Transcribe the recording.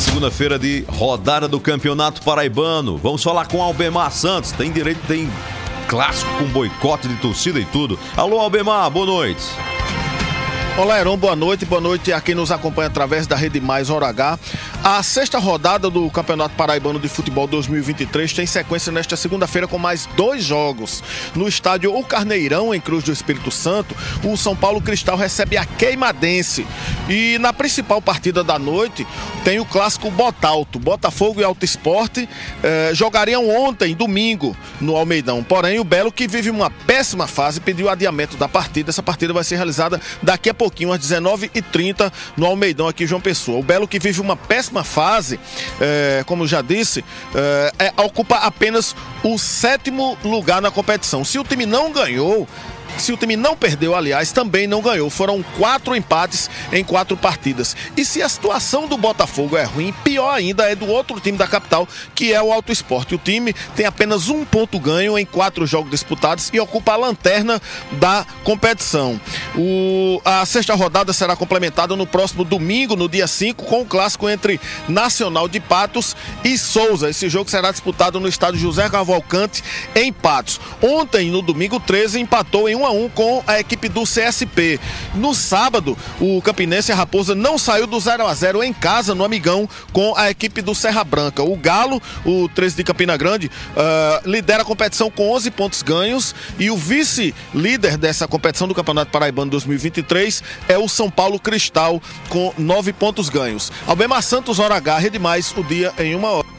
segunda-feira de rodada do Campeonato Paraibano. Vamos falar com Albemar Santos. Tem direito, tem clássico com boicote de torcida e tudo. Alô, Albemar, boa noite. Olá, Heron, boa noite. Boa noite a quem nos acompanha através da Rede Mais Hora H. A sexta rodada do Campeonato Paraibano de Futebol 2023 tem sequência nesta segunda-feira com mais dois jogos. No estádio O Carneirão, em Cruz do Espírito Santo, o São Paulo Cristal recebe a Queimadense. E na principal partida da noite tem o clássico Botalto. Botafogo e Alto Esporte eh, jogariam ontem, domingo, no Almeidão. Porém, o Belo, que vive uma péssima fase, pediu adiamento da partida. Essa partida vai ser realizada daqui a pouquinho, às 19h30, no Almeidão, aqui em João Pessoa. O Belo, que vive uma péssima fase, é, como já disse, é, é, ocupa apenas o sétimo lugar na competição. Se o time não ganhou, se o time não perdeu, aliás, também não ganhou. Foram quatro empates em quatro partidas. E se a situação do Botafogo é ruim, pior ainda é do outro time da capital, que é o Alto Esporte. O time tem apenas um ponto ganho em quatro jogos disputados e ocupa a lanterna da competição. O, a sexta rodada será complementada no próximo domingo, no dia 5, com o clássico entre Nacional de Patos e Souza. Esse jogo será disputado no estádio José Cavalcante, em Patos. Ontem, no domingo 13, empatou em 1 a 1 com a equipe do CSP. No sábado, o Campinense e a Raposa não saiu do 0 a 0 em casa, no Amigão, com a equipe do Serra Branca. O Galo, o 13 de Campina Grande, uh, lidera a competição com 11 pontos ganhos e o vice-líder dessa competição do Campeonato Paraibano 2023 é o São Paulo Cristal, com 9 pontos ganhos. Albema Santos, hora H, Rede Mais, o dia em uma hora.